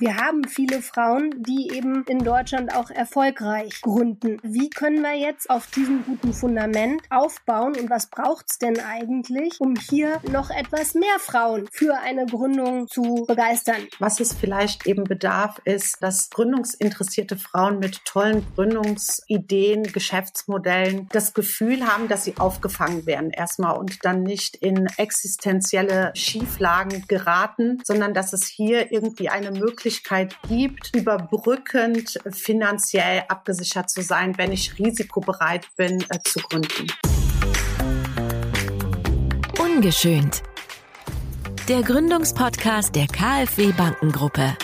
Wir haben viele Frauen, die eben in Deutschland auch erfolgreich gründen. Wie können wir jetzt auf diesem guten Fundament aufbauen und was braucht es denn eigentlich, um hier noch etwas mehr Frauen für eine Gründung zu begeistern? Was es vielleicht eben bedarf, ist, dass gründungsinteressierte Frauen mit tollen Gründungsideen, Geschäftsmodellen das Gefühl haben, dass sie aufgefangen werden erstmal und dann nicht in existenzielle Schieflagen geraten, sondern dass es hier irgendwie eine Möglichkeit Möglichkeit gibt, überbrückend finanziell abgesichert zu sein, wenn ich risikobereit bin äh, zu gründen. Ungeschönt. Der Gründungspodcast der KfW Bankengruppe.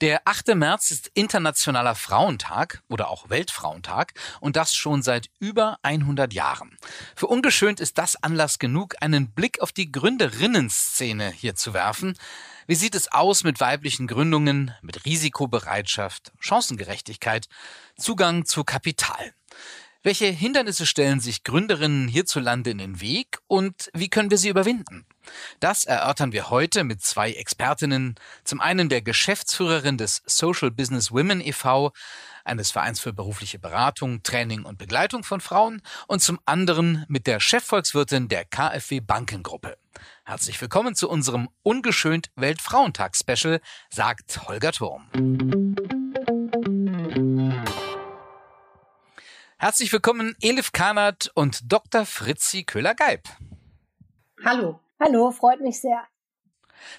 Der 8. März ist Internationaler Frauentag oder auch Weltfrauentag und das schon seit über 100 Jahren. Für ungeschönt ist das Anlass genug, einen Blick auf die Gründerinnenszene hier zu werfen. Wie sieht es aus mit weiblichen Gründungen, mit Risikobereitschaft, Chancengerechtigkeit, Zugang zu Kapital? Welche Hindernisse stellen sich Gründerinnen hierzulande in den Weg und wie können wir sie überwinden? Das erörtern wir heute mit zwei Expertinnen. Zum einen der Geschäftsführerin des Social Business Women e.V., eines Vereins für berufliche Beratung, Training und Begleitung von Frauen, und zum anderen mit der Chefvolkswirtin der KfW Bankengruppe. Herzlich willkommen zu unserem ungeschönt Weltfrauentag-Special, sagt Holger Turm. Herzlich willkommen Elif Kanat und Dr. Fritzi Köhler-Geib. Hallo. Hallo, freut mich sehr.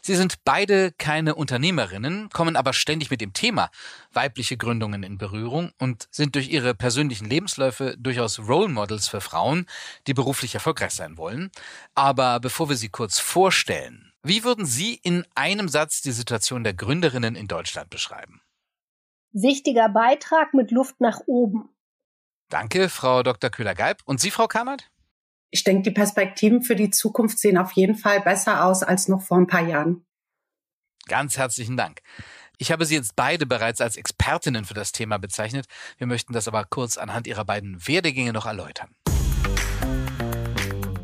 Sie sind beide keine Unternehmerinnen, kommen aber ständig mit dem Thema weibliche Gründungen in Berührung und sind durch ihre persönlichen Lebensläufe durchaus Role Models für Frauen, die beruflich erfolgreich sein wollen. Aber bevor wir sie kurz vorstellen, wie würden Sie in einem Satz die Situation der Gründerinnen in Deutschland beschreiben? Wichtiger Beitrag mit Luft nach oben. Danke, Frau Dr. Köhler-Geib. Und Sie, Frau Kahnert? Ich denke, die Perspektiven für die Zukunft sehen auf jeden Fall besser aus als noch vor ein paar Jahren. Ganz herzlichen Dank. Ich habe Sie jetzt beide bereits als Expertinnen für das Thema bezeichnet. Wir möchten das aber kurz anhand Ihrer beiden Werdegänge noch erläutern.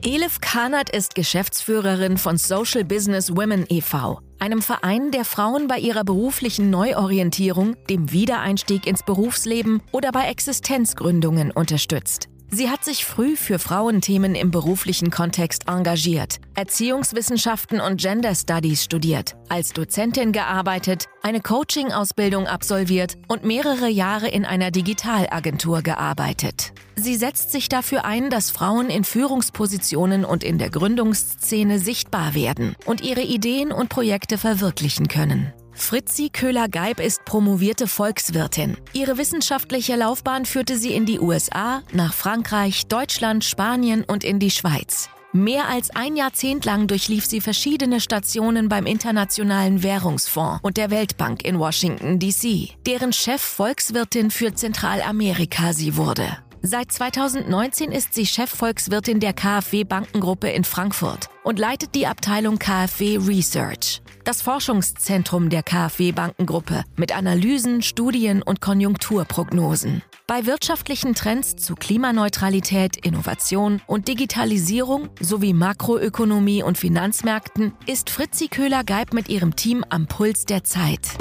Elif Kanat ist Geschäftsführerin von Social Business Women e.V., einem Verein, der Frauen bei ihrer beruflichen Neuorientierung, dem Wiedereinstieg ins Berufsleben oder bei Existenzgründungen unterstützt. Sie hat sich früh für Frauenthemen im beruflichen Kontext engagiert, Erziehungswissenschaften und Gender Studies studiert, als Dozentin gearbeitet, eine Coaching-Ausbildung absolviert und mehrere Jahre in einer Digitalagentur gearbeitet. Sie setzt sich dafür ein, dass Frauen in Führungspositionen und in der Gründungsszene sichtbar werden und ihre Ideen und Projekte verwirklichen können. Fritzi Köhler-Geib ist promovierte Volkswirtin. Ihre wissenschaftliche Laufbahn führte sie in die USA, nach Frankreich, Deutschland, Spanien und in die Schweiz. Mehr als ein Jahrzehnt lang durchlief sie verschiedene Stationen beim Internationalen Währungsfonds und der Weltbank in Washington, D.C., deren Chef Volkswirtin für Zentralamerika sie wurde. Seit 2019 ist sie Chefvolkswirtin der KfW Bankengruppe in Frankfurt und leitet die Abteilung KfW Research das Forschungszentrum der KfW Bankengruppe mit Analysen, Studien und Konjunkturprognosen. Bei wirtschaftlichen Trends zu Klimaneutralität, Innovation und Digitalisierung sowie Makroökonomie und Finanzmärkten ist Fritzi Köhler-Geib mit ihrem Team am Puls der Zeit.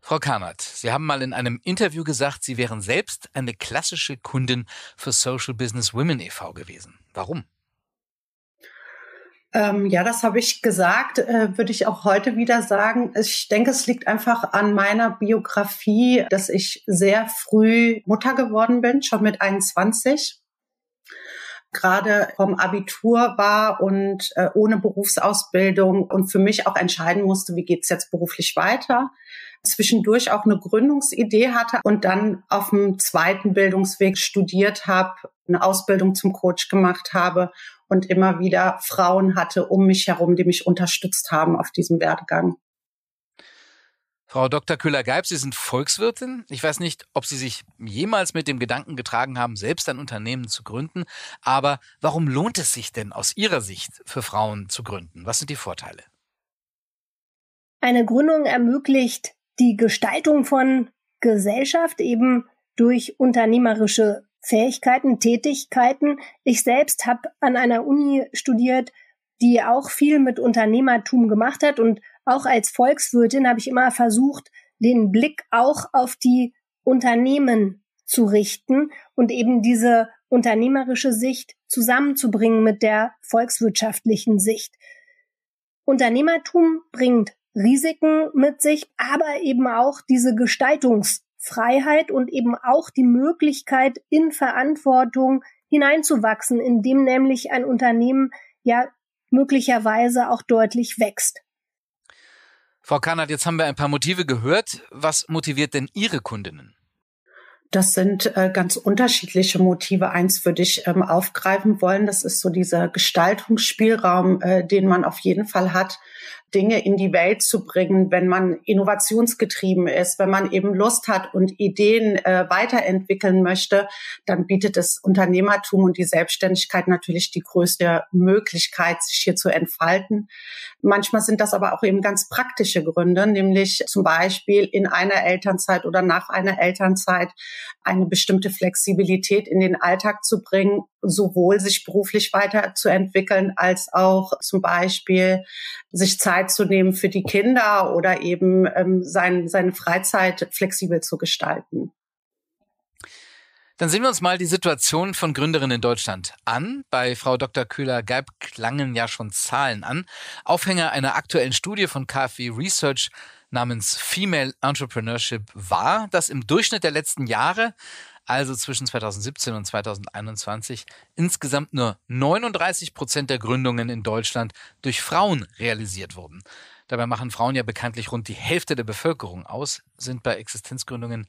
Frau Kammert, Sie haben mal in einem Interview gesagt, Sie wären selbst eine klassische Kundin für Social Business Women e.V. gewesen. Warum? Ähm, ja, das habe ich gesagt, äh, würde ich auch heute wieder sagen. Ich denke, es liegt einfach an meiner Biografie, dass ich sehr früh Mutter geworden bin, schon mit 21 gerade vom Abitur war und äh, ohne Berufsausbildung und für mich auch entscheiden musste, wie geht's jetzt beruflich weiter. Zwischendurch auch eine Gründungsidee hatte und dann auf dem zweiten Bildungsweg studiert habe, eine Ausbildung zum Coach gemacht habe und immer wieder Frauen hatte um mich herum, die mich unterstützt haben auf diesem Werdegang. Frau Dr. Köhler-Geib, Sie sind Volkswirtin. Ich weiß nicht, ob Sie sich jemals mit dem Gedanken getragen haben, selbst ein Unternehmen zu gründen. Aber warum lohnt es sich denn aus Ihrer Sicht für Frauen zu gründen? Was sind die Vorteile? Eine Gründung ermöglicht die Gestaltung von Gesellschaft eben durch unternehmerische Fähigkeiten, Tätigkeiten. Ich selbst habe an einer Uni studiert, die auch viel mit Unternehmertum gemacht hat. Und auch als Volkswirtin habe ich immer versucht, den Blick auch auf die Unternehmen zu richten und eben diese unternehmerische Sicht zusammenzubringen mit der volkswirtschaftlichen Sicht. Unternehmertum bringt Risiken mit sich, aber eben auch diese Gestaltungsfreiheit und eben auch die Möglichkeit, in Verantwortung hineinzuwachsen, indem nämlich ein Unternehmen ja möglicherweise auch deutlich wächst. Frau Kannert, jetzt haben wir ein paar Motive gehört. Was motiviert denn Ihre Kundinnen? Das sind äh, ganz unterschiedliche Motive. Eins würde ich ähm, aufgreifen wollen. Das ist so dieser Gestaltungsspielraum, äh, den man auf jeden Fall hat, Dinge in die Welt zu bringen, wenn man innovationsgetrieben ist, wenn man eben Lust hat und Ideen äh, weiterentwickeln möchte, dann bietet das Unternehmertum und die Selbstständigkeit natürlich die größte Möglichkeit, sich hier zu entfalten. Manchmal sind das aber auch eben ganz praktische Gründe, nämlich zum Beispiel in einer Elternzeit oder nach einer Elternzeit eine bestimmte Flexibilität in den Alltag zu bringen, sowohl sich beruflich weiterzuentwickeln als auch zum Beispiel sich Zeit zu nehmen für die Kinder oder eben ähm, sein, seine Freizeit flexibel zu gestalten. Dann sehen wir uns mal die Situation von Gründerinnen in Deutschland an. Bei Frau Dr. Köhler-Geib klangen ja schon Zahlen an. Aufhänger einer aktuellen Studie von KfW Research namens Female Entrepreneurship war, dass im Durchschnitt der letzten Jahre also zwischen 2017 und 2021, insgesamt nur 39 Prozent der Gründungen in Deutschland durch Frauen realisiert wurden. Dabei machen Frauen ja bekanntlich rund die Hälfte der Bevölkerung aus, sind bei Existenzgründungen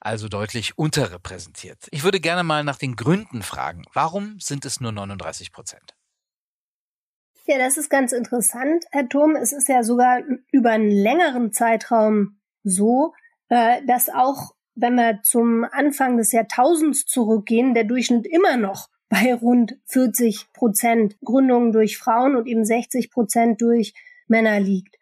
also deutlich unterrepräsentiert. Ich würde gerne mal nach den Gründen fragen. Warum sind es nur 39 Prozent? Ja, das ist ganz interessant, Herr Thom. Es ist ja sogar über einen längeren Zeitraum so, äh, dass auch wenn wir zum Anfang des Jahrtausends zurückgehen, der Durchschnitt immer noch bei rund 40 Prozent Gründungen durch Frauen und eben 60 Prozent durch Männer liegt.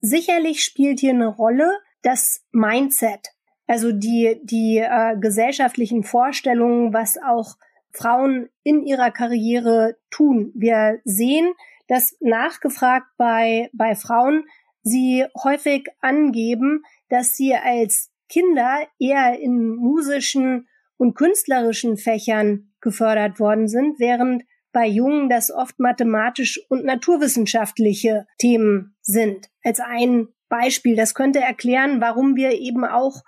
Sicherlich spielt hier eine Rolle das Mindset, also die, die äh, gesellschaftlichen Vorstellungen, was auch Frauen in ihrer Karriere tun. Wir sehen, dass nachgefragt bei, bei Frauen sie häufig angeben, dass sie als Kinder eher in musischen und künstlerischen Fächern gefördert worden sind, während bei Jungen das oft mathematisch und naturwissenschaftliche Themen sind. Als ein Beispiel. Das könnte erklären, warum wir eben auch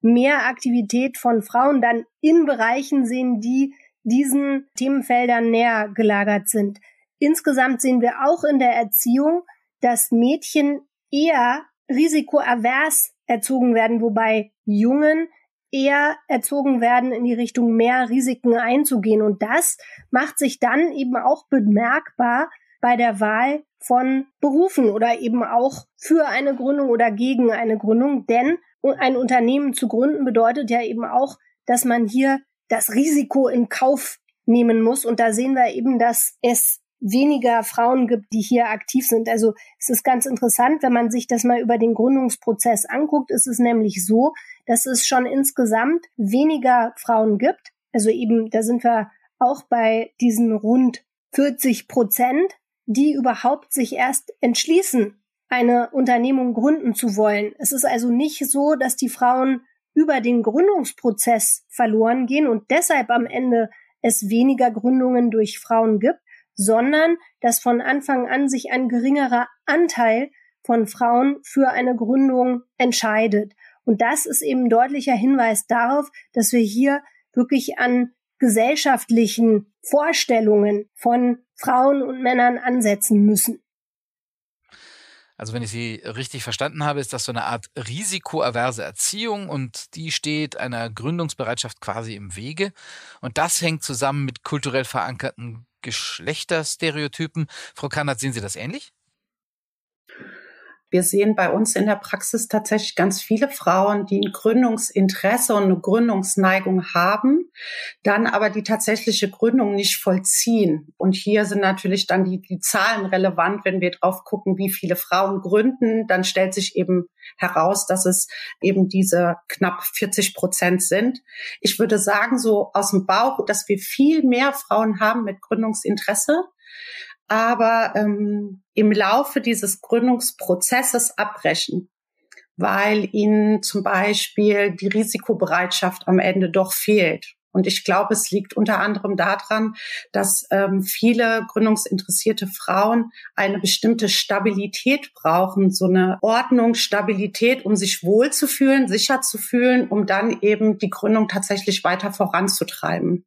mehr Aktivität von Frauen dann in Bereichen sehen, die diesen Themenfeldern näher gelagert sind. Insgesamt sehen wir auch in der Erziehung, dass Mädchen eher risikoavers erzogen werden, wobei Jungen eher erzogen werden, in die Richtung mehr Risiken einzugehen. Und das macht sich dann eben auch bemerkbar bei der Wahl von Berufen oder eben auch für eine Gründung oder gegen eine Gründung. Denn ein Unternehmen zu gründen bedeutet ja eben auch, dass man hier das Risiko in Kauf nehmen muss. Und da sehen wir eben, dass es weniger Frauen gibt, die hier aktiv sind. Also es ist ganz interessant, wenn man sich das mal über den Gründungsprozess anguckt, ist es nämlich so, dass es schon insgesamt weniger Frauen gibt. Also eben, da sind wir auch bei diesen rund 40 Prozent, die überhaupt sich erst entschließen, eine Unternehmung gründen zu wollen. Es ist also nicht so, dass die Frauen über den Gründungsprozess verloren gehen und deshalb am Ende es weniger Gründungen durch Frauen gibt, sondern dass von Anfang an sich ein geringerer Anteil von Frauen für eine Gründung entscheidet. Und das ist eben deutlicher Hinweis darauf, dass wir hier wirklich an gesellschaftlichen Vorstellungen von Frauen und Männern ansetzen müssen. Also wenn ich Sie richtig verstanden habe, ist das so eine Art risikoaverse Erziehung und die steht einer Gründungsbereitschaft quasi im Wege. Und das hängt zusammen mit kulturell verankerten Geschlechterstereotypen. Frau Kannert, sehen Sie das ähnlich? Wir sehen bei uns in der Praxis tatsächlich ganz viele Frauen, die ein Gründungsinteresse und eine Gründungsneigung haben, dann aber die tatsächliche Gründung nicht vollziehen. Und hier sind natürlich dann die, die Zahlen relevant, wenn wir drauf gucken, wie viele Frauen gründen, dann stellt sich eben heraus, dass es eben diese knapp 40 Prozent sind. Ich würde sagen, so aus dem Bauch, dass wir viel mehr Frauen haben mit Gründungsinteresse aber ähm, im Laufe dieses Gründungsprozesses abbrechen, weil ihnen zum Beispiel die Risikobereitschaft am Ende doch fehlt. Und ich glaube, es liegt unter anderem daran, dass ähm, viele gründungsinteressierte Frauen eine bestimmte Stabilität brauchen, so eine Ordnung, Stabilität, um sich wohlzufühlen, sicher zu fühlen, um dann eben die Gründung tatsächlich weiter voranzutreiben.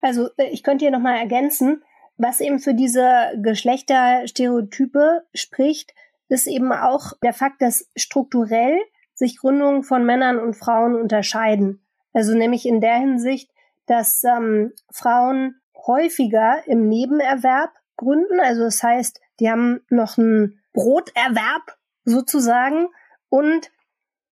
Also äh, ich könnte hier nochmal ergänzen, was eben für diese Geschlechterstereotype spricht, ist eben auch der Fakt, dass strukturell sich Gründungen von Männern und Frauen unterscheiden. Also nämlich in der Hinsicht, dass ähm, Frauen häufiger im Nebenerwerb gründen. Also das heißt, die haben noch einen Broterwerb sozusagen und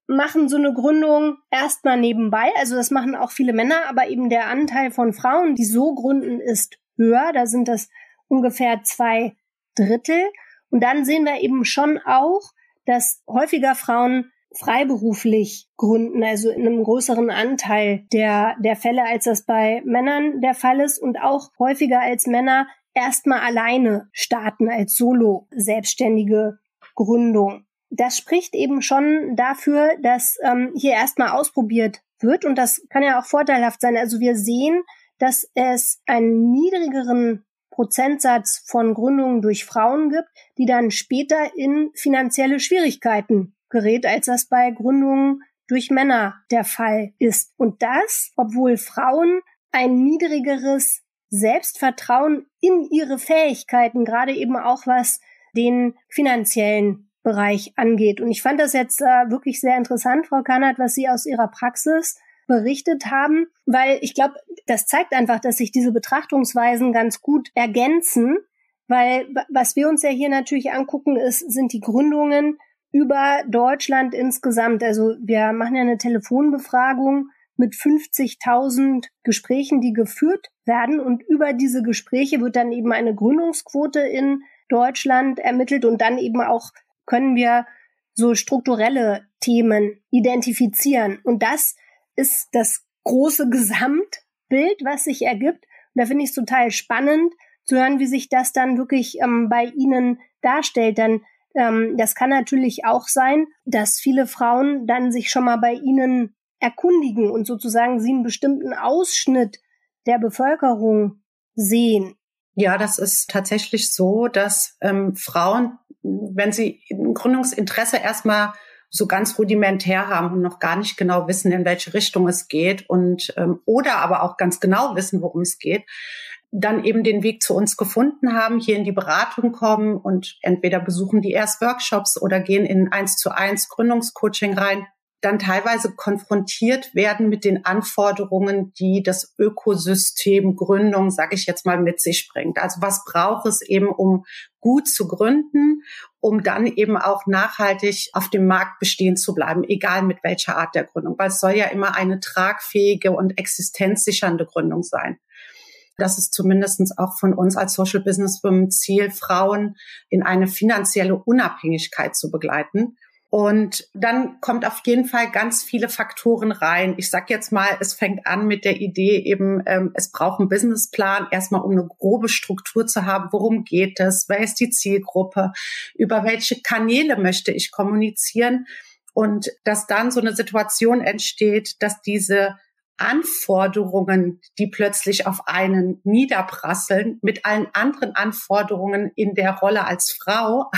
machen so eine Gründung erstmal nebenbei. Also das machen auch viele Männer, aber eben der Anteil von Frauen, die so gründen, ist höher. Da sind das ungefähr zwei Drittel. Und dann sehen wir eben schon auch, dass häufiger Frauen freiberuflich gründen, also in einem größeren Anteil der, der Fälle, als das bei Männern der Fall ist und auch häufiger als Männer erstmal alleine starten als Solo selbstständige Gründung. Das spricht eben schon dafür, dass ähm, hier erstmal ausprobiert wird und das kann ja auch vorteilhaft sein. Also wir sehen, dass es einen niedrigeren Prozentsatz von Gründungen durch Frauen gibt, die dann später in finanzielle Schwierigkeiten gerät, als das bei Gründungen durch Männer der Fall ist. Und das, obwohl Frauen ein niedrigeres Selbstvertrauen in ihre Fähigkeiten, gerade eben auch was den finanziellen Bereich angeht. Und ich fand das jetzt äh, wirklich sehr interessant, Frau Kannert, was Sie aus Ihrer Praxis berichtet haben, weil ich glaube, das zeigt einfach, dass sich diese Betrachtungsweisen ganz gut ergänzen, weil was wir uns ja hier natürlich angucken, ist, sind die Gründungen über Deutschland insgesamt. Also wir machen ja eine Telefonbefragung mit 50.000 Gesprächen, die geführt werden und über diese Gespräche wird dann eben eine Gründungsquote in Deutschland ermittelt und dann eben auch können wir so strukturelle Themen identifizieren. Und das ist das große Gesamtbild, was sich ergibt. Und da finde ich es total spannend zu hören, wie sich das dann wirklich ähm, bei Ihnen darstellt. Dann ähm, das kann natürlich auch sein, dass viele Frauen dann sich schon mal bei Ihnen erkundigen und sozusagen sie einen bestimmten Ausschnitt der Bevölkerung sehen. Ja, das ist tatsächlich so, dass ähm, Frauen, wenn sie ein Gründungsinteresse erstmal so ganz rudimentär haben und noch gar nicht genau wissen, in welche Richtung es geht und ähm, oder aber auch ganz genau wissen, worum es geht, dann eben den Weg zu uns gefunden haben, hier in die Beratung kommen und entweder besuchen die erst Workshops oder gehen in eins zu eins Gründungscoaching rein dann teilweise konfrontiert werden mit den Anforderungen, die das Ökosystem Gründung, sage ich jetzt mal, mit sich bringt. Also was braucht es eben, um gut zu gründen, um dann eben auch nachhaltig auf dem Markt bestehen zu bleiben, egal mit welcher Art der Gründung, weil es soll ja immer eine tragfähige und existenzsichernde Gründung sein. Das ist zumindestens auch von uns als Social Business Women Ziel, Frauen in eine finanzielle Unabhängigkeit zu begleiten. Und dann kommt auf jeden Fall ganz viele Faktoren rein. Ich sag jetzt mal, es fängt an mit der Idee eben, ähm, es braucht einen Businessplan, erstmal um eine grobe Struktur zu haben. Worum geht es? Wer ist die Zielgruppe? Über welche Kanäle möchte ich kommunizieren? Und dass dann so eine Situation entsteht, dass diese Anforderungen, die plötzlich auf einen niederprasseln, mit allen anderen Anforderungen in der Rolle als Frau,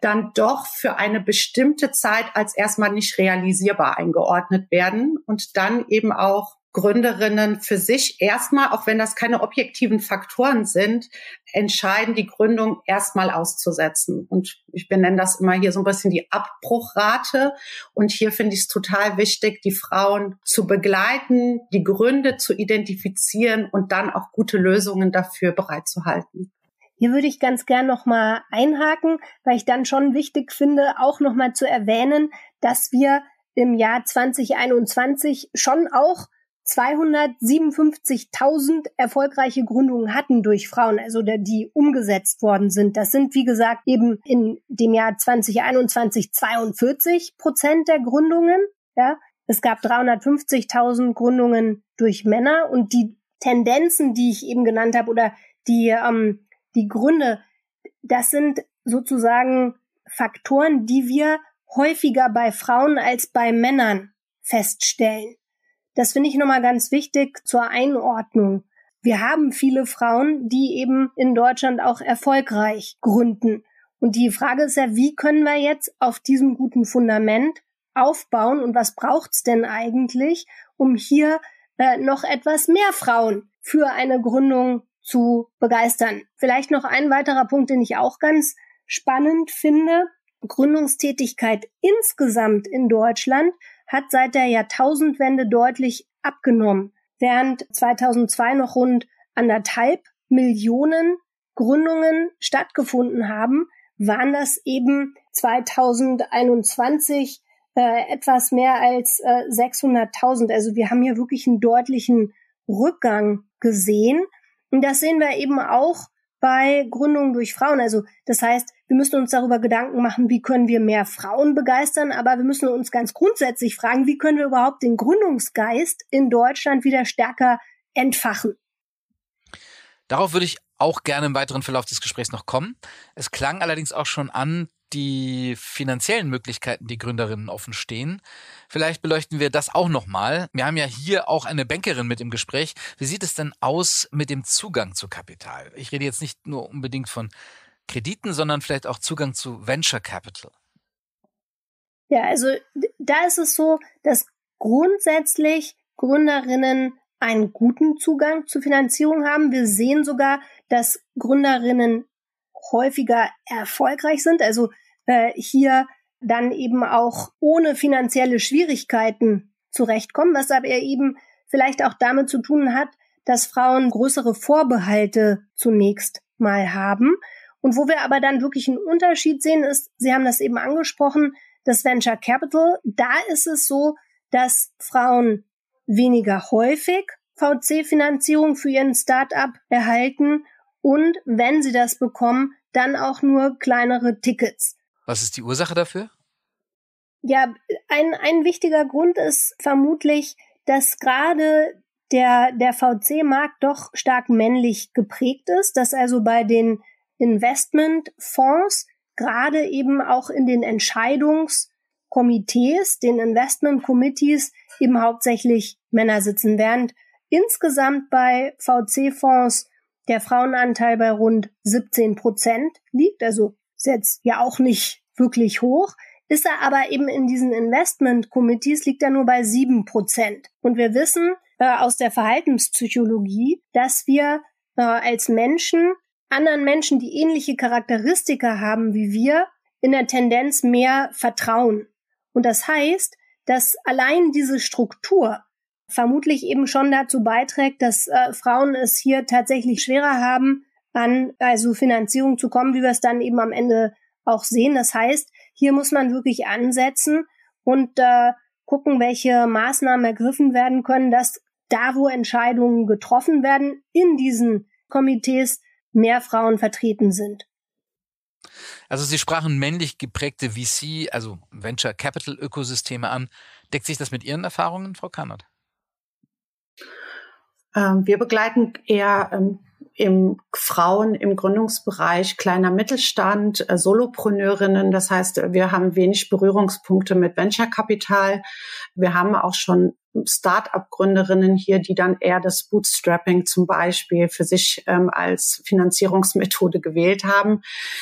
dann doch für eine bestimmte Zeit als erstmal nicht realisierbar eingeordnet werden und dann eben auch Gründerinnen für sich erstmal, auch wenn das keine objektiven Faktoren sind, entscheiden, die Gründung erstmal auszusetzen. Und ich benenne das immer hier so ein bisschen die Abbruchrate. Und hier finde ich es total wichtig, die Frauen zu begleiten, die Gründe zu identifizieren und dann auch gute Lösungen dafür bereitzuhalten. Hier würde ich ganz gern nochmal einhaken, weil ich dann schon wichtig finde, auch nochmal zu erwähnen, dass wir im Jahr 2021 schon auch 257.000 erfolgreiche Gründungen hatten durch Frauen, also die umgesetzt worden sind. Das sind, wie gesagt, eben in dem Jahr 2021 42 Prozent der Gründungen. Ja, es gab 350.000 Gründungen durch Männer und die Tendenzen, die ich eben genannt habe oder die ähm, die Gründe, das sind sozusagen Faktoren, die wir häufiger bei Frauen als bei Männern feststellen. Das finde ich nochmal ganz wichtig zur Einordnung. Wir haben viele Frauen, die eben in Deutschland auch erfolgreich gründen. Und die Frage ist ja, wie können wir jetzt auf diesem guten Fundament aufbauen und was braucht's denn eigentlich, um hier äh, noch etwas mehr Frauen für eine Gründung zu begeistern. Vielleicht noch ein weiterer Punkt, den ich auch ganz spannend finde. Gründungstätigkeit insgesamt in Deutschland hat seit der Jahrtausendwende deutlich abgenommen. Während 2002 noch rund anderthalb Millionen Gründungen stattgefunden haben, waren das eben 2021 äh, etwas mehr als äh, 600.000. Also wir haben hier wirklich einen deutlichen Rückgang gesehen. Und das sehen wir eben auch bei Gründungen durch Frauen. Also das heißt, wir müssen uns darüber Gedanken machen, wie können wir mehr Frauen begeistern, aber wir müssen uns ganz grundsätzlich fragen, wie können wir überhaupt den Gründungsgeist in Deutschland wieder stärker entfachen. Darauf würde ich auch gerne im weiteren Verlauf des Gesprächs noch kommen. Es klang allerdings auch schon an, die finanziellen Möglichkeiten, die Gründerinnen offen stehen. Vielleicht beleuchten wir das auch nochmal. Wir haben ja hier auch eine Bankerin mit im Gespräch. Wie sieht es denn aus mit dem Zugang zu Kapital? Ich rede jetzt nicht nur unbedingt von Krediten, sondern vielleicht auch Zugang zu Venture Capital. Ja, also da ist es so, dass grundsätzlich Gründerinnen einen guten Zugang zu Finanzierung haben. Wir sehen sogar, dass Gründerinnen häufiger erfolgreich sind, also äh, hier dann eben auch ohne finanzielle Schwierigkeiten zurechtkommen, was aber eben vielleicht auch damit zu tun hat, dass Frauen größere Vorbehalte zunächst mal haben. Und wo wir aber dann wirklich einen Unterschied sehen, ist, Sie haben das eben angesprochen, das Venture Capital, da ist es so, dass Frauen weniger häufig VC-Finanzierung für ihren Start-up erhalten und wenn sie das bekommen, dann auch nur kleinere Tickets. Was ist die Ursache dafür? Ja, ein, ein wichtiger Grund ist vermutlich, dass gerade der, der VC-Markt doch stark männlich geprägt ist, dass also bei den Investmentfonds gerade eben auch in den Entscheidungskomitees, den Investment Committees eben hauptsächlich Männer sitzen, während insgesamt bei VC-Fonds der Frauenanteil bei rund 17 Prozent liegt, also ist jetzt ja auch nicht wirklich hoch, ist er aber eben in diesen Investment Committees liegt er nur bei sieben Prozent. Und wir wissen äh, aus der Verhaltenspsychologie, dass wir äh, als Menschen anderen Menschen, die ähnliche Charakteristika haben wie wir, in der Tendenz mehr vertrauen. Und das heißt, dass allein diese Struktur vermutlich eben schon dazu beiträgt, dass äh, Frauen es hier tatsächlich schwerer haben, an also Finanzierung zu kommen, wie wir es dann eben am Ende auch sehen. Das heißt, hier muss man wirklich ansetzen und äh, gucken, welche Maßnahmen ergriffen werden können, dass da, wo Entscheidungen getroffen werden, in diesen Komitees mehr Frauen vertreten sind. Also Sie sprachen männlich geprägte VC, also Venture Capital Ökosysteme an. Deckt sich das mit Ihren Erfahrungen, Frau Kannert? Ähm, wir begleiten eher ähm, im Frauen im Gründungsbereich kleiner Mittelstand, äh, Solopreneurinnen. Das heißt, wir haben wenig Berührungspunkte mit Venture-Kapital. Wir haben auch schon Start-up-Gründerinnen hier, die dann eher das Bootstrapping zum Beispiel für sich ähm, als Finanzierungsmethode gewählt haben.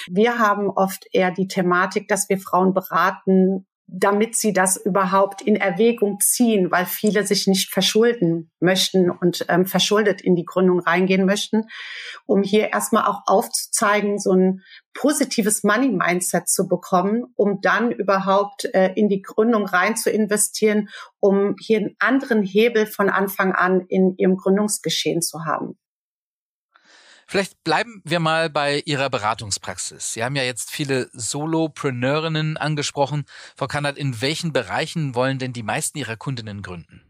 Wir haben oft eher die Thematik, dass wir Frauen beraten, damit sie das überhaupt in Erwägung ziehen, weil viele sich nicht verschulden möchten und ähm, verschuldet in die Gründung reingehen möchten, um hier erstmal auch aufzuzeigen, so ein positives Money-Mindset zu bekommen, um dann überhaupt äh, in die Gründung rein zu investieren, um hier einen anderen Hebel von Anfang an in ihrem Gründungsgeschehen zu haben. Vielleicht bleiben wir mal bei Ihrer Beratungspraxis. Sie haben ja jetzt viele Solopreneurinnen angesprochen. Frau Kannert, in welchen Bereichen wollen denn die meisten Ihrer Kundinnen gründen?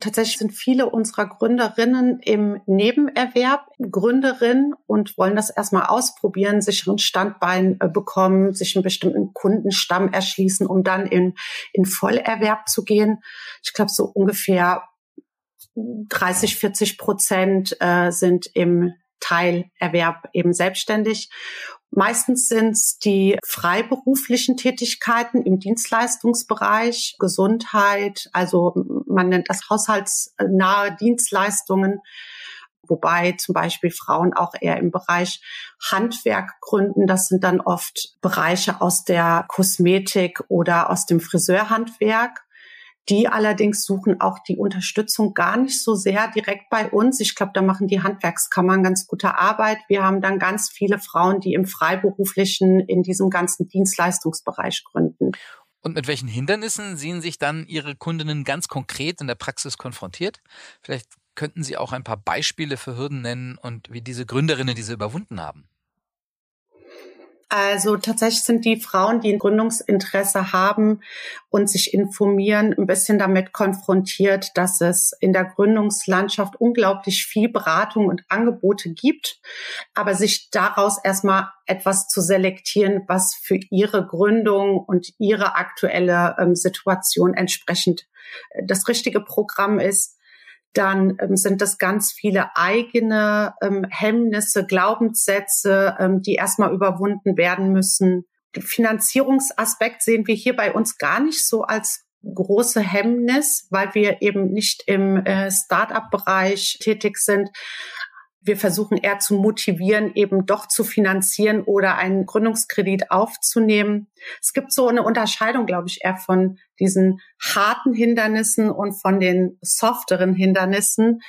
Tatsächlich sind viele unserer Gründerinnen im Nebenerwerb Gründerin und wollen das erstmal ausprobieren, sich ein Standbein äh, bekommen, sich einen bestimmten Kundenstamm erschließen, um dann in, in Vollerwerb zu gehen. Ich glaube, so ungefähr 30, 40 Prozent äh, sind im Teilerwerb eben selbstständig. Meistens sind es die freiberuflichen Tätigkeiten im Dienstleistungsbereich, Gesundheit, also man nennt das haushaltsnahe Dienstleistungen, wobei zum Beispiel Frauen auch eher im Bereich Handwerk gründen. Das sind dann oft Bereiche aus der Kosmetik oder aus dem Friseurhandwerk. Die allerdings suchen auch die Unterstützung gar nicht so sehr direkt bei uns. Ich glaube, da machen die Handwerkskammern ganz gute Arbeit. Wir haben dann ganz viele Frauen, die im Freiberuflichen in diesem ganzen Dienstleistungsbereich gründen. Und mit welchen Hindernissen sehen sich dann Ihre Kundinnen ganz konkret in der Praxis konfrontiert? Vielleicht könnten Sie auch ein paar Beispiele für Hürden nennen und wie diese Gründerinnen diese überwunden haben. Also tatsächlich sind die Frauen, die ein Gründungsinteresse haben und sich informieren, ein bisschen damit konfrontiert, dass es in der Gründungslandschaft unglaublich viel Beratung und Angebote gibt, aber sich daraus erstmal etwas zu selektieren, was für ihre Gründung und ihre aktuelle ähm, Situation entsprechend äh, das richtige Programm ist dann ähm, sind das ganz viele eigene ähm, Hemmnisse, Glaubenssätze, ähm, die erstmal überwunden werden müssen. Den Finanzierungsaspekt sehen wir hier bei uns gar nicht so als große Hemmnis, weil wir eben nicht im äh, Start-up-Bereich tätig sind. Wir versuchen eher zu motivieren, eben doch zu finanzieren oder einen Gründungskredit aufzunehmen. Es gibt so eine Unterscheidung, glaube ich, eher von diesen harten Hindernissen und von den softeren Hindernissen.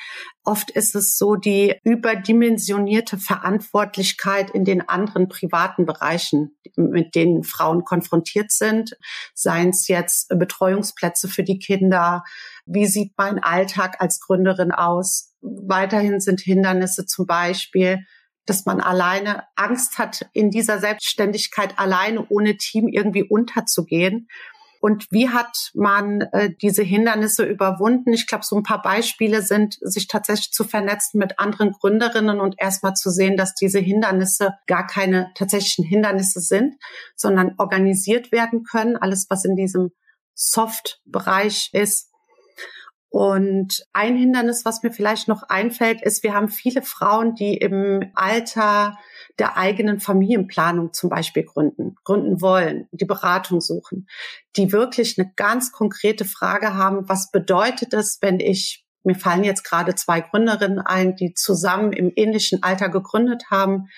Oft ist es so die überdimensionierte Verantwortlichkeit in den anderen privaten Bereichen, mit denen Frauen konfrontiert sind, seien es jetzt Betreuungsplätze für die Kinder, wie sieht mein Alltag als Gründerin aus? Weiterhin sind Hindernisse zum Beispiel, dass man alleine Angst hat, in dieser Selbstständigkeit alleine ohne Team irgendwie unterzugehen. Und wie hat man äh, diese Hindernisse überwunden? Ich glaube, so ein paar Beispiele sind, sich tatsächlich zu vernetzen mit anderen Gründerinnen und erstmal zu sehen, dass diese Hindernisse gar keine tatsächlichen Hindernisse sind, sondern organisiert werden können. Alles, was in diesem Soft-Bereich ist, und ein Hindernis, was mir vielleicht noch einfällt, ist, wir haben viele Frauen, die im Alter der eigenen Familienplanung zum Beispiel gründen, gründen wollen, die Beratung suchen, die wirklich eine ganz konkrete Frage haben, was bedeutet es, wenn ich, mir fallen jetzt gerade zwei Gründerinnen ein, die zusammen im ähnlichen Alter gegründet haben,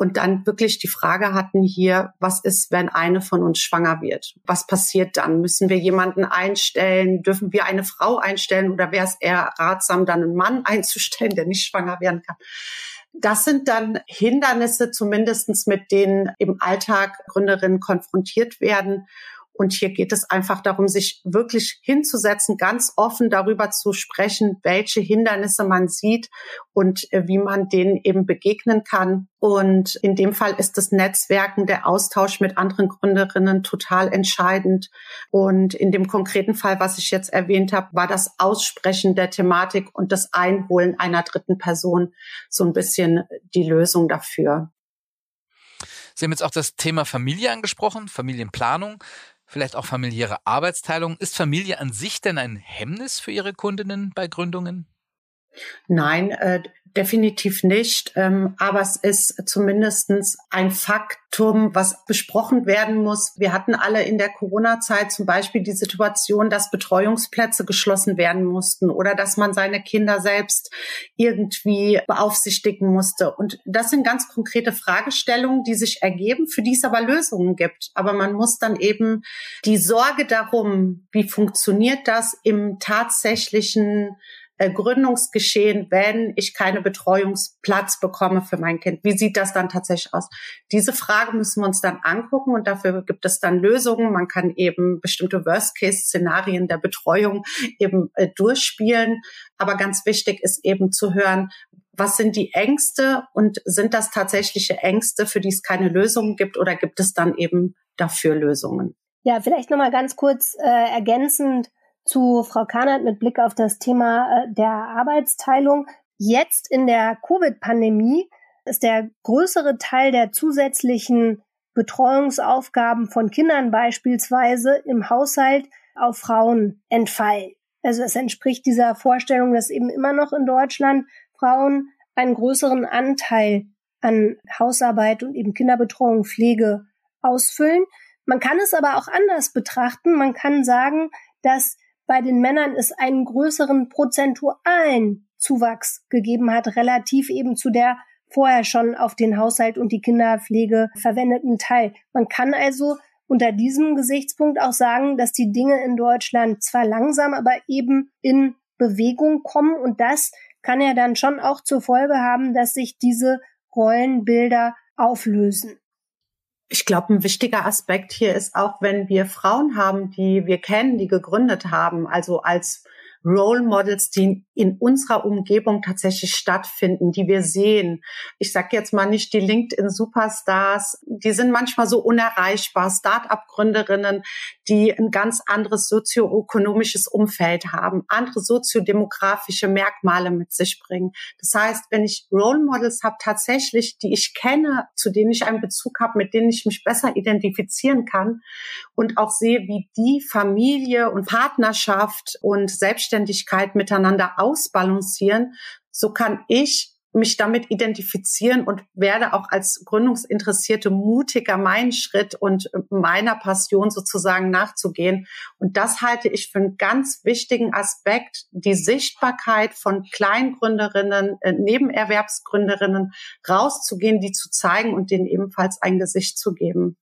und dann wirklich die Frage hatten hier, was ist, wenn eine von uns schwanger wird? Was passiert dann? Müssen wir jemanden einstellen? Dürfen wir eine Frau einstellen oder wäre es eher ratsam, dann einen Mann einzustellen, der nicht schwanger werden kann? Das sind dann Hindernisse, zumindestens mit denen im Alltag Gründerinnen konfrontiert werden. Und hier geht es einfach darum, sich wirklich hinzusetzen, ganz offen darüber zu sprechen, welche Hindernisse man sieht und äh, wie man denen eben begegnen kann. Und in dem Fall ist das Netzwerken, der Austausch mit anderen Gründerinnen total entscheidend. Und in dem konkreten Fall, was ich jetzt erwähnt habe, war das Aussprechen der Thematik und das Einholen einer dritten Person so ein bisschen die Lösung dafür. Sie haben jetzt auch das Thema Familie angesprochen, Familienplanung vielleicht auch familiäre Arbeitsteilung. Ist Familie an sich denn ein Hemmnis für Ihre Kundinnen bei Gründungen? Nein, äh, definitiv nicht. Ähm, aber es ist zumindestens ein Faktum, was besprochen werden muss. Wir hatten alle in der Corona-Zeit zum Beispiel die Situation, dass Betreuungsplätze geschlossen werden mussten oder dass man seine Kinder selbst irgendwie beaufsichtigen musste. Und das sind ganz konkrete Fragestellungen, die sich ergeben, für die es aber Lösungen gibt. Aber man muss dann eben die Sorge darum, wie funktioniert das im tatsächlichen Gründungsgeschehen, wenn ich keine Betreuungsplatz bekomme für mein Kind? Wie sieht das dann tatsächlich aus? Diese Frage müssen wir uns dann angucken und dafür gibt es dann Lösungen. Man kann eben bestimmte Worst-Case-Szenarien der Betreuung eben äh, durchspielen. Aber ganz wichtig ist eben zu hören, was sind die Ängste und sind das tatsächliche Ängste, für die es keine Lösungen gibt oder gibt es dann eben dafür Lösungen? Ja, vielleicht nochmal ganz kurz äh, ergänzend zu Frau Kahnert mit Blick auf das Thema äh, der Arbeitsteilung. Jetzt in der Covid-Pandemie ist der größere Teil der zusätzlichen Betreuungsaufgaben von Kindern beispielsweise im Haushalt auf Frauen entfallen. Also es entspricht dieser Vorstellung, dass eben immer noch in Deutschland Frauen einen größeren Anteil an Hausarbeit und eben Kinderbetreuung, Pflege ausfüllen. Man kann es aber auch anders betrachten. Man kann sagen, dass bei den Männern es einen größeren prozentualen Zuwachs gegeben hat, relativ eben zu der vorher schon auf den Haushalt und die Kinderpflege verwendeten Teil. Man kann also unter diesem Gesichtspunkt auch sagen, dass die Dinge in Deutschland zwar langsam, aber eben in Bewegung kommen und das kann ja dann schon auch zur Folge haben, dass sich diese Rollenbilder auflösen. Ich glaube, ein wichtiger Aspekt hier ist auch, wenn wir Frauen haben, die wir kennen, die gegründet haben, also als Role Models, die in unserer Umgebung tatsächlich stattfinden, die wir sehen. Ich sage jetzt mal nicht die LinkedIn-Superstars, die sind manchmal so unerreichbar, Start-up-Gründerinnen, die ein ganz anderes sozioökonomisches Umfeld haben, andere soziodemografische Merkmale mit sich bringen. Das heißt, wenn ich Role Models habe, tatsächlich, die ich kenne, zu denen ich einen Bezug habe, mit denen ich mich besser identifizieren kann und auch sehe, wie die Familie und Partnerschaft und Selbstständigkeit miteinander ausbalancieren, so kann ich mich damit identifizieren und werde auch als Gründungsinteressierte mutiger, meinen Schritt und meiner Passion sozusagen nachzugehen. Und das halte ich für einen ganz wichtigen Aspekt, die Sichtbarkeit von Kleingründerinnen, äh, Nebenerwerbsgründerinnen rauszugehen, die zu zeigen und denen ebenfalls ein Gesicht zu geben.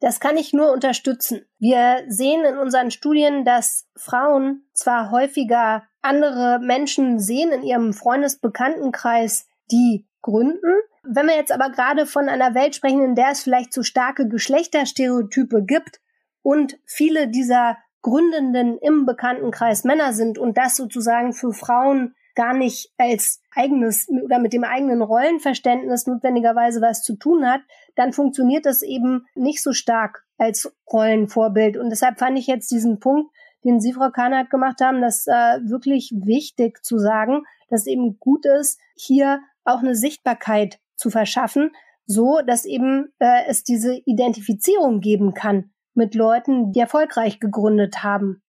Das kann ich nur unterstützen. Wir sehen in unseren Studien, dass Frauen zwar häufiger andere Menschen sehen in ihrem Freundesbekanntenkreis, die gründen. Wenn wir jetzt aber gerade von einer Welt sprechen, in der es vielleicht zu starke Geschlechterstereotype gibt und viele dieser Gründenden im Bekanntenkreis Männer sind und das sozusagen für Frauen gar nicht als eigenes oder mit dem eigenen Rollenverständnis notwendigerweise was zu tun hat, dann funktioniert das eben nicht so stark als Rollenvorbild. Und deshalb fand ich jetzt diesen Punkt den Sie, Frau Kahnert, gemacht haben, das äh, wirklich wichtig zu sagen, dass eben gut ist, hier auch eine Sichtbarkeit zu verschaffen, so dass eben äh, es diese Identifizierung geben kann mit Leuten, die erfolgreich gegründet haben.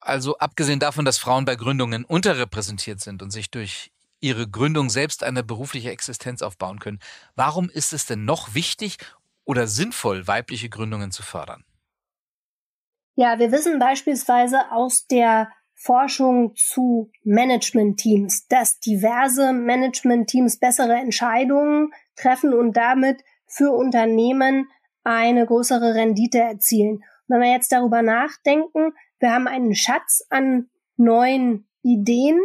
Also abgesehen davon, dass Frauen bei Gründungen unterrepräsentiert sind und sich durch ihre Gründung selbst eine berufliche Existenz aufbauen können, warum ist es denn noch wichtig oder sinnvoll, weibliche Gründungen zu fördern? Ja, wir wissen beispielsweise aus der Forschung zu Management-Teams, dass diverse Management-Teams bessere Entscheidungen treffen und damit für Unternehmen eine größere Rendite erzielen. wenn wir jetzt darüber nachdenken, wir haben einen Schatz an neuen Ideen,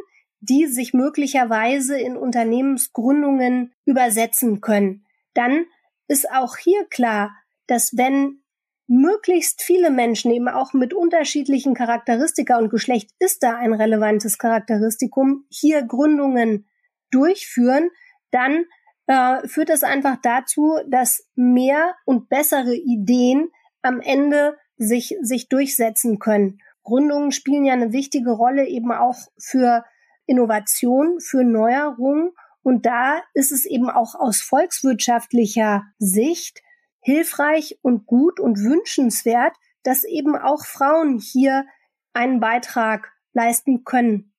die sich möglicherweise in Unternehmensgründungen übersetzen können. Dann ist auch hier klar, dass wenn möglichst viele Menschen eben auch mit unterschiedlichen Charakteristika und Geschlecht ist da ein relevantes Charakteristikum, hier Gründungen durchführen, dann äh, führt das einfach dazu, dass mehr und bessere Ideen am Ende sich, sich durchsetzen können. Gründungen spielen ja eine wichtige Rolle eben auch für Innovation, für Neuerung. Und da ist es eben auch aus volkswirtschaftlicher Sicht hilfreich und gut und wünschenswert, dass eben auch Frauen hier einen Beitrag leisten können.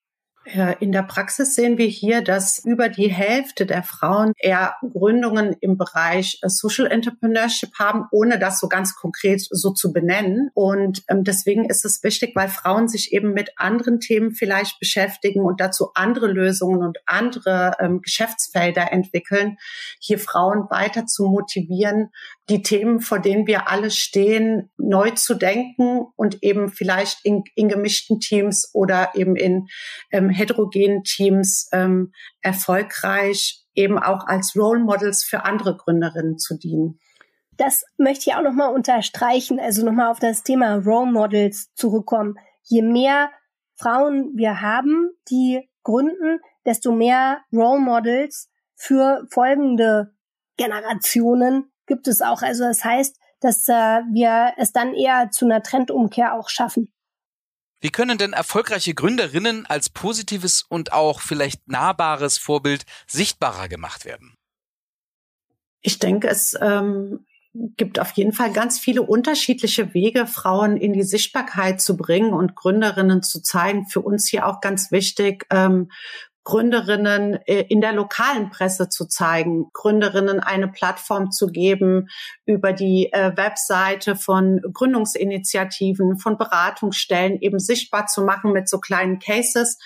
In der Praxis sehen wir hier, dass über die Hälfte der Frauen eher Gründungen im Bereich äh, Social Entrepreneurship haben, ohne das so ganz konkret so zu benennen. Und ähm, deswegen ist es wichtig, weil Frauen sich eben mit anderen Themen vielleicht beschäftigen und dazu andere Lösungen und andere ähm, Geschäftsfelder entwickeln, hier Frauen weiter zu motivieren, die Themen, vor denen wir alle stehen, neu zu denken und eben vielleicht in, in gemischten Teams oder eben in ähm, heterogenen Teams ähm, erfolgreich eben auch als Role Models für andere Gründerinnen zu dienen. Das möchte ich auch nochmal unterstreichen, also nochmal auf das Thema Role Models zurückkommen. Je mehr Frauen wir haben, die gründen, desto mehr Role Models für folgende Generationen gibt es auch. Also das heißt, dass äh, wir es dann eher zu einer Trendumkehr auch schaffen. Wie können denn erfolgreiche Gründerinnen als positives und auch vielleicht nahbares Vorbild sichtbarer gemacht werden? Ich denke, es ähm, gibt auf jeden Fall ganz viele unterschiedliche Wege, Frauen in die Sichtbarkeit zu bringen und Gründerinnen zu zeigen. Für uns hier auch ganz wichtig, ähm, Gründerinnen äh, in der lokalen Presse zu zeigen, Gründerinnen eine Plattform zu geben über die äh, Webseite von Gründungsinitiativen, von Beratungsstellen eben sichtbar zu machen mit so kleinen Cases,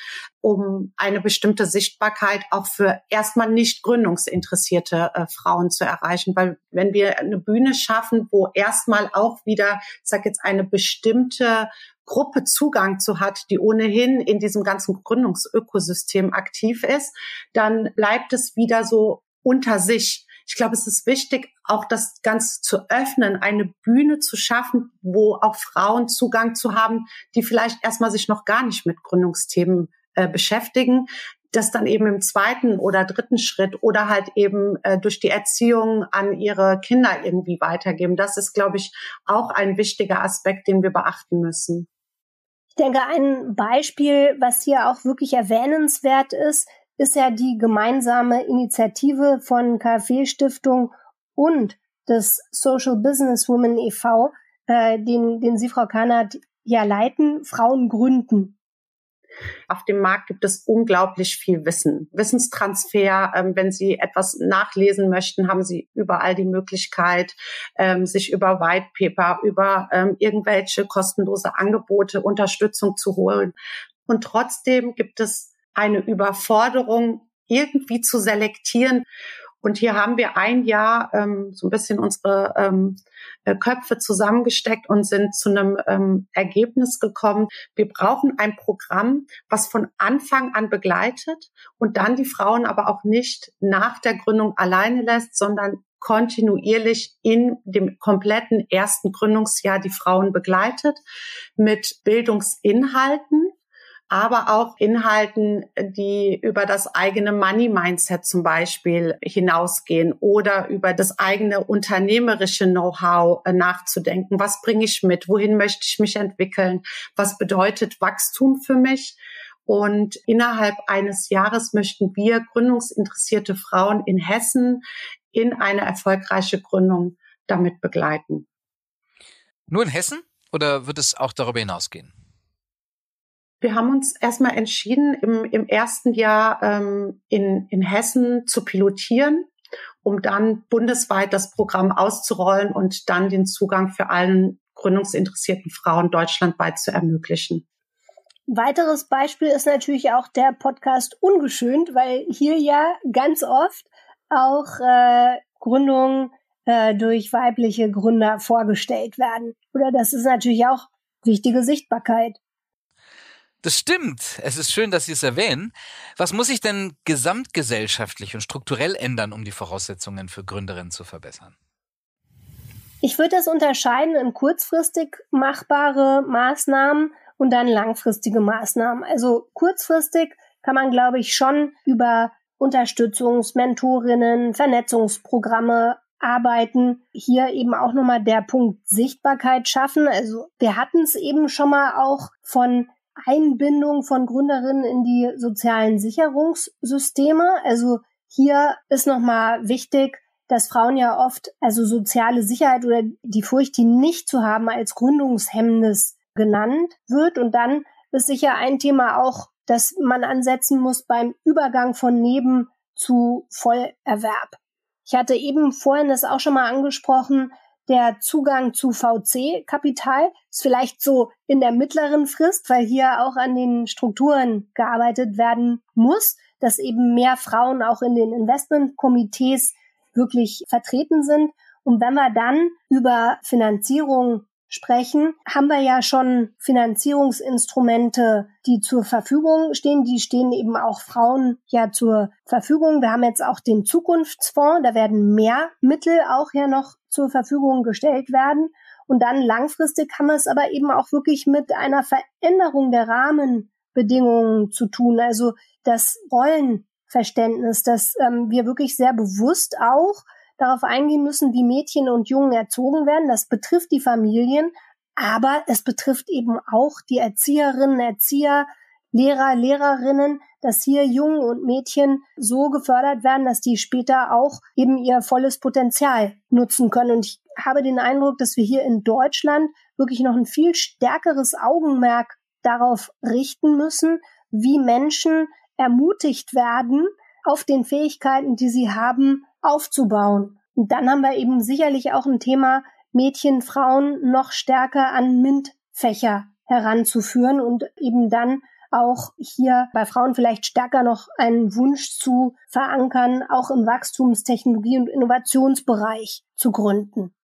um eine bestimmte Sichtbarkeit auch für erstmal nicht gründungsinteressierte äh, Frauen zu erreichen. Weil wenn wir eine Bühne schaffen, wo erstmal auch wieder, ich sag jetzt, eine bestimmte Gruppe Zugang zu hat, die ohnehin in diesem ganzen Gründungsökosystem aktiv ist, dann bleibt es wieder so unter sich. Ich glaube, es ist wichtig, auch das Ganze zu öffnen, eine Bühne zu schaffen, wo auch Frauen Zugang zu haben, die vielleicht erstmal sich noch gar nicht mit Gründungsthemen äh, beschäftigen, das dann eben im zweiten oder dritten Schritt oder halt eben äh, durch die Erziehung an ihre Kinder irgendwie weitergeben. Das ist, glaube ich, auch ein wichtiger Aspekt, den wir beachten müssen. Ich denke, ein Beispiel, was hier auch wirklich erwähnenswert ist, ist ja die gemeinsame Initiative von KfW Stiftung und des Social Business Women e.V., äh, den, den Sie, Frau Kahnert, ja leiten, Frauen gründen. Auf dem Markt gibt es unglaublich viel Wissen. Wissenstransfer, ähm, wenn Sie etwas nachlesen möchten, haben Sie überall die Möglichkeit, ähm, sich über White Paper, über ähm, irgendwelche kostenlose Angebote, Unterstützung zu holen. Und trotzdem gibt es eine Überforderung, irgendwie zu selektieren. Und hier haben wir ein Jahr ähm, so ein bisschen unsere ähm, äh, Köpfe zusammengesteckt und sind zu einem ähm, Ergebnis gekommen. Wir brauchen ein Programm, was von Anfang an begleitet und dann die Frauen aber auch nicht nach der Gründung alleine lässt, sondern kontinuierlich in dem kompletten ersten Gründungsjahr die Frauen begleitet mit Bildungsinhalten, aber auch Inhalten, die über das eigene Money-Mindset zum Beispiel hinausgehen oder über das eigene unternehmerische Know-how äh, nachzudenken. Was bringe ich mit? Wohin möchte ich mich entwickeln? Was bedeutet Wachstum für mich? Und innerhalb eines Jahres möchten wir gründungsinteressierte Frauen in Hessen in eine erfolgreiche Gründung damit begleiten. Nur in Hessen oder wird es auch darüber hinausgehen? Wir haben uns erstmal entschieden, im, im ersten Jahr ähm, in, in Hessen zu pilotieren, um dann bundesweit das Programm auszurollen und dann den Zugang für allen gründungsinteressierten Frauen deutschlandweit zu ermöglichen. Weiteres Beispiel ist natürlich auch der Podcast Ungeschönt, weil hier ja ganz oft auch äh, Gründungen äh, durch weibliche Gründer vorgestellt werden. Oder das ist natürlich auch wichtige Sichtbarkeit. Das stimmt. Es ist schön, dass Sie es erwähnen. Was muss sich denn gesamtgesellschaftlich und strukturell ändern, um die Voraussetzungen für Gründerinnen zu verbessern? Ich würde das unterscheiden in kurzfristig machbare Maßnahmen und dann langfristige Maßnahmen. Also kurzfristig kann man, glaube ich, schon über Unterstützungsmentorinnen, Vernetzungsprogramme arbeiten. Hier eben auch nochmal der Punkt Sichtbarkeit schaffen. Also wir hatten es eben schon mal auch von Einbindung von Gründerinnen in die sozialen Sicherungssysteme. Also hier ist nochmal wichtig, dass Frauen ja oft also soziale Sicherheit oder die Furcht, die nicht zu haben, als Gründungshemmnis genannt wird. Und dann ist sicher ein Thema auch, dass man ansetzen muss beim Übergang von Neben zu Vollerwerb. Ich hatte eben vorhin das auch schon mal angesprochen, der Zugang zu VC-Kapital ist vielleicht so in der mittleren Frist, weil hier auch an den Strukturen gearbeitet werden muss, dass eben mehr Frauen auch in den Investmentkomitees wirklich vertreten sind. Und wenn wir dann über Finanzierung sprechen, haben wir ja schon Finanzierungsinstrumente, die zur Verfügung stehen. Die stehen eben auch Frauen ja zur Verfügung. Wir haben jetzt auch den Zukunftsfonds, da werden mehr Mittel auch ja noch zur Verfügung gestellt werden. Und dann langfristig haben wir es aber eben auch wirklich mit einer Veränderung der Rahmenbedingungen zu tun. Also das Rollenverständnis, dass ähm, wir wirklich sehr bewusst auch darauf eingehen müssen, wie Mädchen und Jungen erzogen werden. Das betrifft die Familien, aber es betrifft eben auch die Erzieherinnen, Erzieher, Lehrer, Lehrerinnen, dass hier Jungen und Mädchen so gefördert werden, dass die später auch eben ihr volles Potenzial nutzen können. Und ich habe den Eindruck, dass wir hier in Deutschland wirklich noch ein viel stärkeres Augenmerk darauf richten müssen, wie Menschen ermutigt werden, auf den Fähigkeiten, die sie haben, aufzubauen. Und dann haben wir eben sicherlich auch ein Thema, Mädchen, Frauen noch stärker an MINT-Fächer heranzuführen und eben dann auch hier bei Frauen vielleicht stärker noch einen Wunsch zu verankern, auch im Wachstumstechnologie- und Innovationsbereich zu gründen.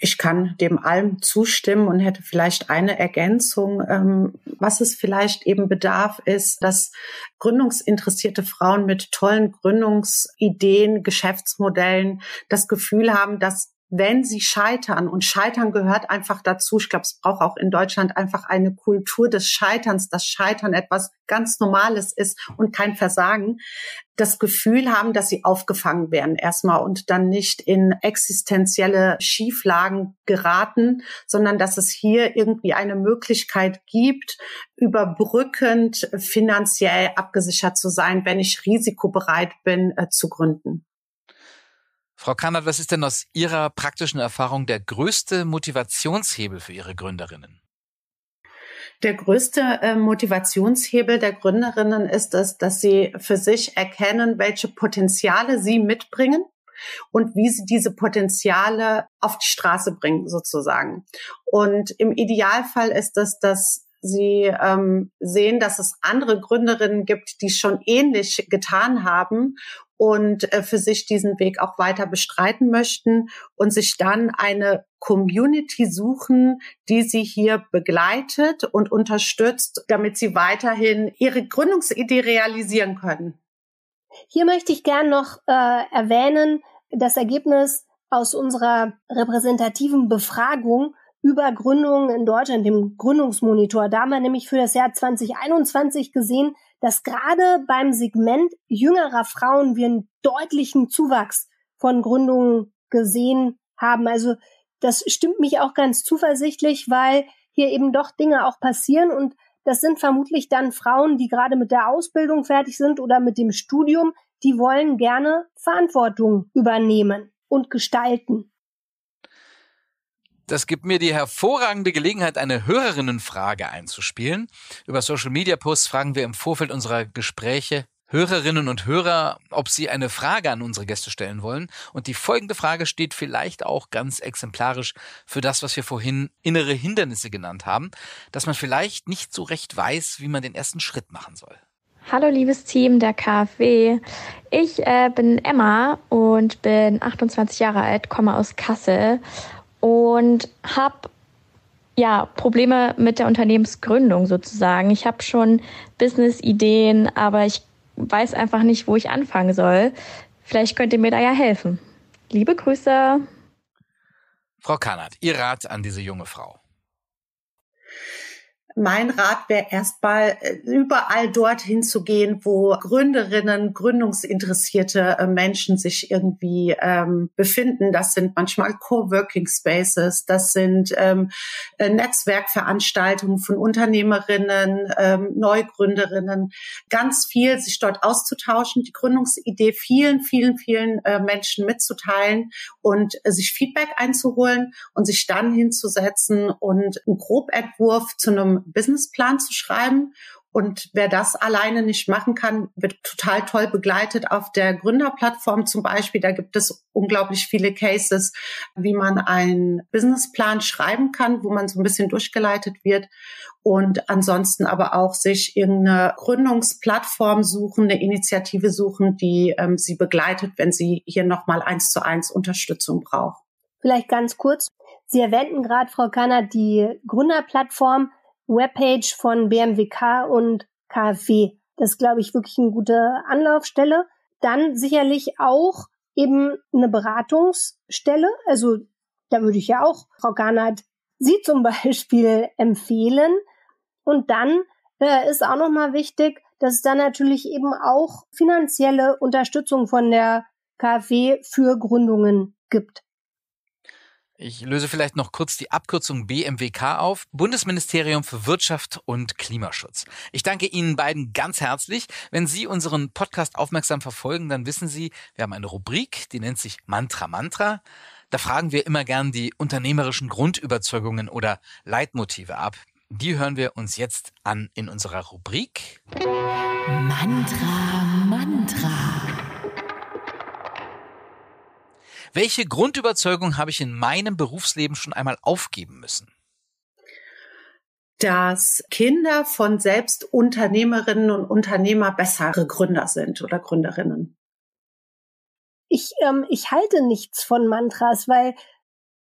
Ich kann dem allem zustimmen und hätte vielleicht eine Ergänzung. Ähm, was es vielleicht eben bedarf, ist, dass gründungsinteressierte Frauen mit tollen Gründungsideen, Geschäftsmodellen das Gefühl haben, dass wenn sie scheitern, und Scheitern gehört einfach dazu, ich glaube, es braucht auch in Deutschland einfach eine Kultur des Scheiterns, dass Scheitern etwas ganz Normales ist und kein Versagen, das Gefühl haben, dass sie aufgefangen werden erstmal und dann nicht in existenzielle Schieflagen geraten, sondern dass es hier irgendwie eine Möglichkeit gibt, überbrückend finanziell abgesichert zu sein, wenn ich risikobereit bin, äh, zu gründen. Frau Kannert, was ist denn aus Ihrer praktischen Erfahrung der größte Motivationshebel für Ihre Gründerinnen? Der größte äh, Motivationshebel der Gründerinnen ist es, dass sie für sich erkennen, welche Potenziale sie mitbringen und wie sie diese Potenziale auf die Straße bringen, sozusagen. Und im Idealfall ist es, dass Sie ähm, sehen, dass es andere Gründerinnen gibt, die schon ähnlich getan haben und äh, für sich diesen Weg auch weiter bestreiten möchten und sich dann eine Community suchen, die sie hier begleitet und unterstützt, damit sie weiterhin ihre Gründungsidee realisieren können. Hier möchte ich gern noch äh, erwähnen, das Ergebnis aus unserer repräsentativen Befragung über Gründungen in Deutschland, dem Gründungsmonitor. Da haben wir nämlich für das Jahr 2021 gesehen, dass gerade beim Segment jüngerer Frauen wir einen deutlichen Zuwachs von Gründungen gesehen haben. Also das stimmt mich auch ganz zuversichtlich, weil hier eben doch Dinge auch passieren und das sind vermutlich dann Frauen, die gerade mit der Ausbildung fertig sind oder mit dem Studium, die wollen gerne Verantwortung übernehmen und gestalten. Das gibt mir die hervorragende Gelegenheit, eine Hörerinnenfrage einzuspielen. Über Social Media Posts fragen wir im Vorfeld unserer Gespräche Hörerinnen und Hörer, ob sie eine Frage an unsere Gäste stellen wollen. Und die folgende Frage steht vielleicht auch ganz exemplarisch für das, was wir vorhin innere Hindernisse genannt haben, dass man vielleicht nicht so recht weiß, wie man den ersten Schritt machen soll. Hallo liebes Team der KfW. Ich äh, bin Emma und bin 28 Jahre alt, komme aus Kassel und habe ja Probleme mit der Unternehmensgründung sozusagen. Ich habe schon Business-Ideen, aber ich weiß einfach nicht, wo ich anfangen soll. Vielleicht könnt ihr mir da ja helfen. Liebe Grüße. Frau Kannert, Ihr Rat an diese junge Frau mein Rat wäre erstmal äh, überall dorthin zu gehen, wo Gründerinnen, gründungsinteressierte äh, Menschen sich irgendwie ähm, befinden. Das sind manchmal Coworking Spaces, das sind ähm, äh, Netzwerkveranstaltungen von Unternehmerinnen, ähm, Neugründerinnen. Ganz viel sich dort auszutauschen, die Gründungsidee vielen, vielen, vielen äh, Menschen mitzuteilen und äh, sich Feedback einzuholen und sich dann hinzusetzen und einen Grobentwurf zu einem Businessplan zu schreiben. Und wer das alleine nicht machen kann, wird total toll begleitet auf der Gründerplattform zum Beispiel. Da gibt es unglaublich viele Cases, wie man einen Businessplan schreiben kann, wo man so ein bisschen durchgeleitet wird. Und ansonsten aber auch sich irgendeine Gründungsplattform suchen, eine Initiative suchen, die ähm, sie begleitet, wenn sie hier nochmal eins zu eins Unterstützung braucht. Vielleicht ganz kurz. Sie erwähnten gerade, Frau Kanner, die Gründerplattform. Webpage von BMWK und KfW. Das ist, glaube ich, wirklich eine gute Anlaufstelle. Dann sicherlich auch eben eine Beratungsstelle. Also da würde ich ja auch Frau Garnert Sie zum Beispiel empfehlen. Und dann äh, ist auch nochmal wichtig, dass es dann natürlich eben auch finanzielle Unterstützung von der KfW für Gründungen gibt. Ich löse vielleicht noch kurz die Abkürzung BMWK auf. Bundesministerium für Wirtschaft und Klimaschutz. Ich danke Ihnen beiden ganz herzlich. Wenn Sie unseren Podcast aufmerksam verfolgen, dann wissen Sie, wir haben eine Rubrik, die nennt sich Mantra Mantra. Da fragen wir immer gern die unternehmerischen Grundüberzeugungen oder Leitmotive ab. Die hören wir uns jetzt an in unserer Rubrik Mantra, Mantra. Welche Grundüberzeugung habe ich in meinem Berufsleben schon einmal aufgeben müssen? Dass Kinder von selbst Unternehmerinnen und Unternehmer bessere Gründer sind oder Gründerinnen. Ich, ähm, ich halte nichts von Mantras, weil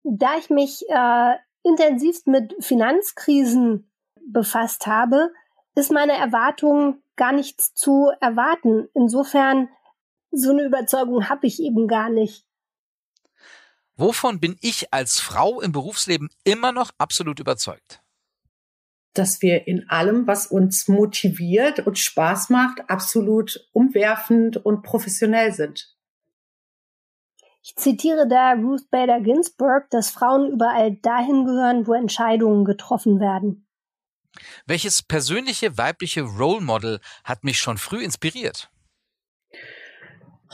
da ich mich äh, intensivst mit Finanzkrisen befasst habe, ist meine Erwartung gar nichts zu erwarten. Insofern, so eine Überzeugung habe ich eben gar nicht. Wovon bin ich als Frau im Berufsleben immer noch absolut überzeugt? Dass wir in allem, was uns motiviert und Spaß macht, absolut umwerfend und professionell sind. Ich zitiere da Ruth Bader Ginsburg, dass Frauen überall dahin gehören, wo Entscheidungen getroffen werden. Welches persönliche weibliche Role Model hat mich schon früh inspiriert?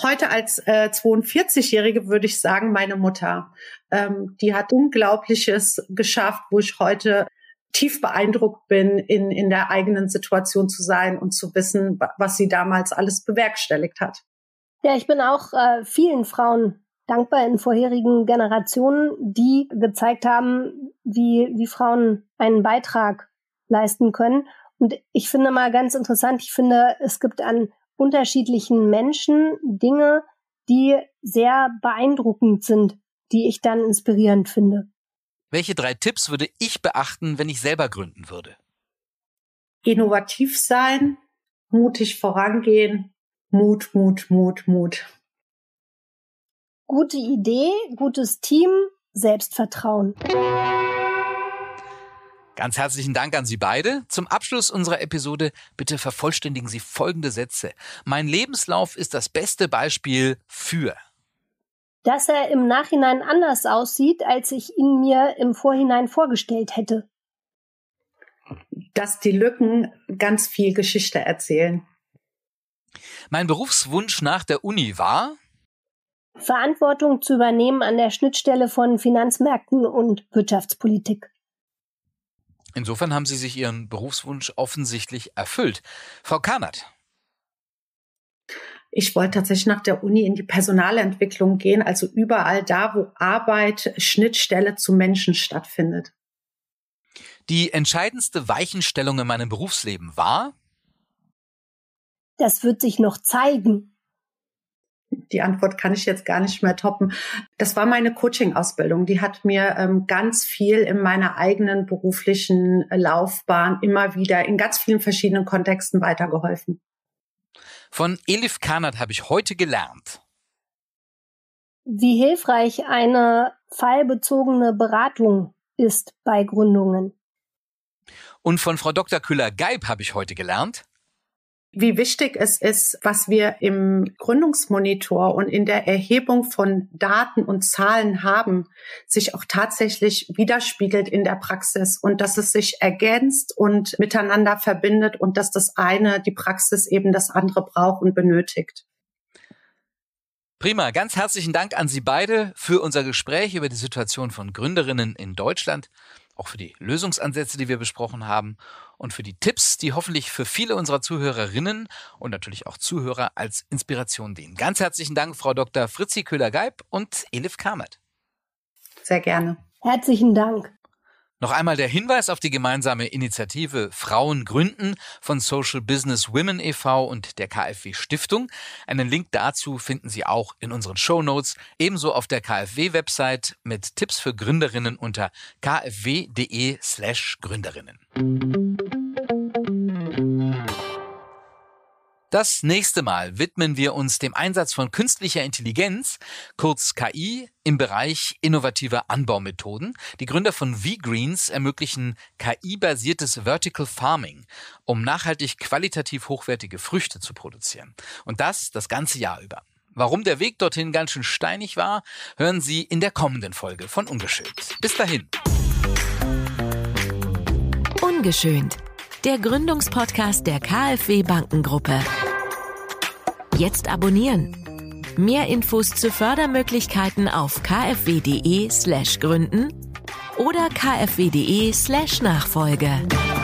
Heute als äh, 42-Jährige würde ich sagen, meine Mutter. Ähm, die hat Unglaubliches geschafft, wo ich heute tief beeindruckt bin, in, in der eigenen Situation zu sein und zu wissen, was sie damals alles bewerkstelligt hat. Ja, ich bin auch äh, vielen Frauen dankbar in vorherigen Generationen, die gezeigt haben, wie, wie Frauen einen Beitrag leisten können. Und ich finde mal ganz interessant, ich finde, es gibt an unterschiedlichen Menschen Dinge, die sehr beeindruckend sind, die ich dann inspirierend finde. Welche drei Tipps würde ich beachten, wenn ich selber gründen würde? Innovativ sein, mutig vorangehen, Mut, Mut, Mut, Mut. Gute Idee, gutes Team, Selbstvertrauen. Ganz herzlichen Dank an Sie beide. Zum Abschluss unserer Episode bitte vervollständigen Sie folgende Sätze. Mein Lebenslauf ist das beste Beispiel für. Dass er im Nachhinein anders aussieht, als ich ihn mir im Vorhinein vorgestellt hätte. Dass die Lücken ganz viel Geschichte erzählen. Mein Berufswunsch nach der Uni war, Verantwortung zu übernehmen an der Schnittstelle von Finanzmärkten und Wirtschaftspolitik. Insofern haben Sie sich Ihren Berufswunsch offensichtlich erfüllt. Frau Karnert. Ich wollte tatsächlich nach der Uni in die Personalentwicklung gehen, also überall da, wo Arbeit, Schnittstelle zu Menschen stattfindet. Die entscheidendste Weichenstellung in meinem Berufsleben war? Das wird sich noch zeigen die Antwort kann ich jetzt gar nicht mehr toppen. Das war meine Coaching-Ausbildung. Die hat mir ähm, ganz viel in meiner eigenen beruflichen Laufbahn immer wieder in ganz vielen verschiedenen Kontexten weitergeholfen. Von Elif Kanat habe ich heute gelernt. Wie hilfreich eine fallbezogene Beratung ist bei Gründungen. Und von Frau Dr. Küller-Geib habe ich heute gelernt wie wichtig es ist, was wir im Gründungsmonitor und in der Erhebung von Daten und Zahlen haben, sich auch tatsächlich widerspiegelt in der Praxis und dass es sich ergänzt und miteinander verbindet und dass das eine die Praxis eben das andere braucht und benötigt. Prima, ganz herzlichen Dank an Sie beide für unser Gespräch über die Situation von Gründerinnen in Deutschland auch für die Lösungsansätze, die wir besprochen haben und für die Tipps, die hoffentlich für viele unserer Zuhörerinnen und natürlich auch Zuhörer als Inspiration dienen. Ganz herzlichen Dank, Frau Dr. Fritzi Köhler-Geib und Elif Kamert. Sehr gerne. Herzlichen Dank. Noch einmal der Hinweis auf die gemeinsame Initiative Frauen gründen von Social Business Women e.V. und der KfW Stiftung. Einen Link dazu finden Sie auch in unseren Show Notes, ebenso auf der KfW-Website mit Tipps für Gründerinnen unter kfw.de slash Gründerinnen. Das nächste Mal widmen wir uns dem Einsatz von künstlicher Intelligenz, kurz KI, im Bereich innovativer Anbaumethoden. Die Gründer von V-Greens ermöglichen KI-basiertes Vertical Farming, um nachhaltig qualitativ hochwertige Früchte zu produzieren. Und das das ganze Jahr über. Warum der Weg dorthin ganz schön steinig war, hören Sie in der kommenden Folge von Ungeschönt. Bis dahin. Ungeschönt der Gründungspodcast der KfW Bankengruppe. Jetzt abonnieren. Mehr Infos zu Fördermöglichkeiten auf kfw.de/gründen slash oder kfw.de/nachfolge. slash